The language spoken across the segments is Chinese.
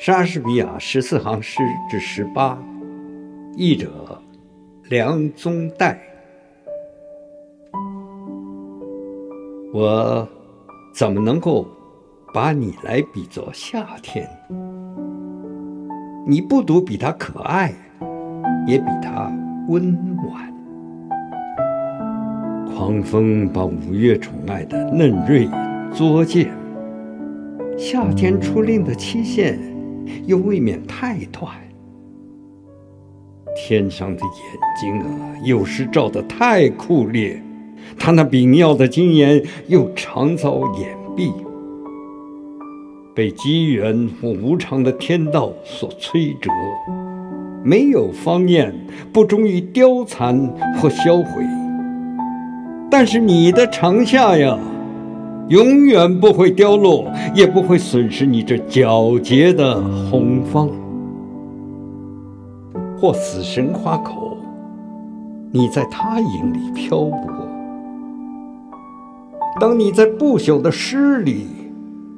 莎士比亚十四行诗之十八，译者梁宗岱。我怎么能够把你来比作夏天？你不独比它可爱，也比它温婉。狂风把五月宠爱的嫩蕊作践，夏天出令的期限又未免太短。天上的眼睛啊，有时照得太酷烈，他那炳耀的金眼又常遭掩蔽，被机缘或无常的天道所摧折。没有芳艳，不终于凋残或销毁。但是你的长夏呀，永远不会凋落，也不会损失你这皎洁的红芳。或死神花口，你在他影里漂泊。当你在不朽的诗里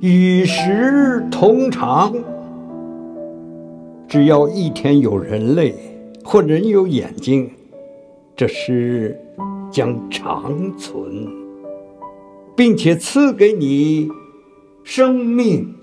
与时同长，只要一天有人类或人有眼睛，这诗。将长存，并且赐给你生命。